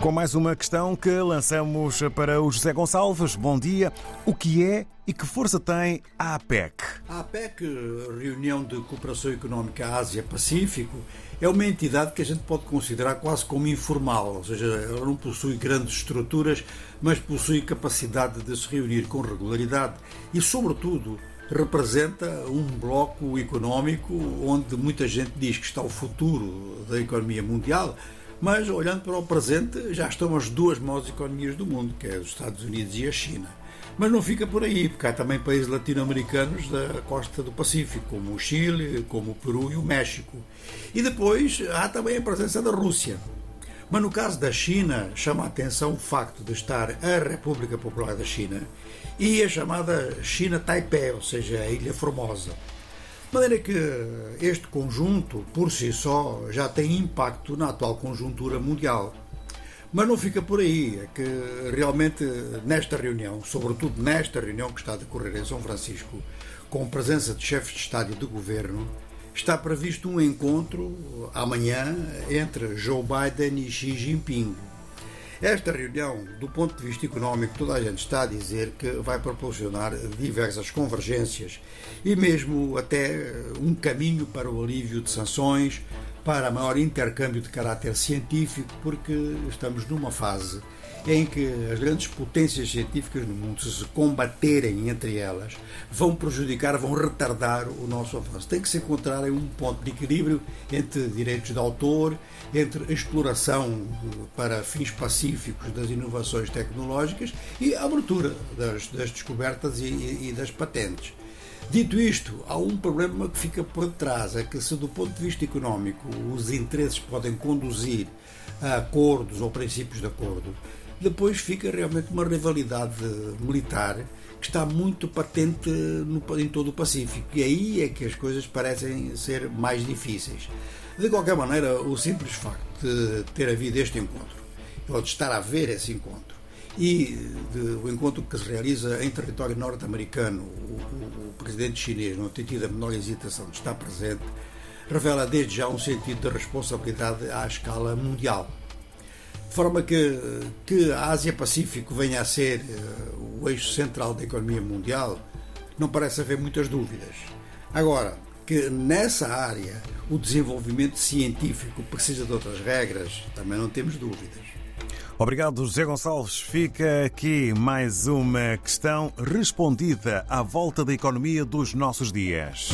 Com mais uma questão que lançamos para o José Gonçalves. Bom dia. O que é e que força tem a APEC? A APEC, Reunião de Cooperação Económica Ásia-Pacífico, é uma entidade que a gente pode considerar quase como informal, ou seja, ela não possui grandes estruturas, mas possui capacidade de se reunir com regularidade e, sobretudo, representa um bloco económico onde muita gente diz que está o futuro da economia mundial mas, olhando para o presente, já estão as duas maiores economias do mundo, que é os Estados Unidos e a China. Mas não fica por aí, porque há também países latino-americanos da costa do Pacífico, como o Chile, como o Peru e o México. E depois há também a presença da Rússia. Mas no caso da China, chama a atenção o facto de estar a República Popular da China e a chamada China Taipei, ou seja, a Ilha Formosa. De maneira que este conjunto, por si só, já tem impacto na atual conjuntura mundial. Mas não fica por aí, é que realmente nesta reunião, sobretudo nesta reunião que está a decorrer em São Francisco, com presença de chefes de Estado e de Governo, está previsto um encontro amanhã entre Joe Biden e Xi Jinping. Esta reunião, do ponto de vista económico, toda a gente está a dizer que vai proporcionar diversas convergências e mesmo até um caminho para o alívio de sanções, para maior intercâmbio de caráter científico, porque estamos numa fase em que as grandes potências científicas no mundo, se se combaterem entre elas, vão prejudicar, vão retardar o nosso avanço. Tem que se encontrar um ponto de equilíbrio entre direitos de autor, entre exploração para fins pacíficos das inovações tecnológicas e a abertura das, das descobertas e, e das patentes. Dito isto, há um problema que fica por detrás, é que se do ponto de vista económico os interesses podem conduzir a acordos ou princípios de acordo, depois fica realmente uma rivalidade militar que está muito patente no, em todo o Pacífico. E aí é que as coisas parecem ser mais difíceis. De qualquer maneira, o simples facto de ter havido este encontro, ou de estar a haver esse encontro, e de, o encontro que se realiza em território norte-americano, o, o, o, presidente chinês não ter tido a menor hesitação de estar presente, revela desde já um sentido de responsabilidade à escala mundial de forma que, que a Ásia-Pacífico venha a ser uh, o eixo central da economia mundial, não parece haver muitas dúvidas. Agora, que nessa área o desenvolvimento científico precisa de outras regras, também não temos dúvidas. Obrigado, José Gonçalves. Fica aqui mais uma questão respondida à volta da economia dos nossos dias.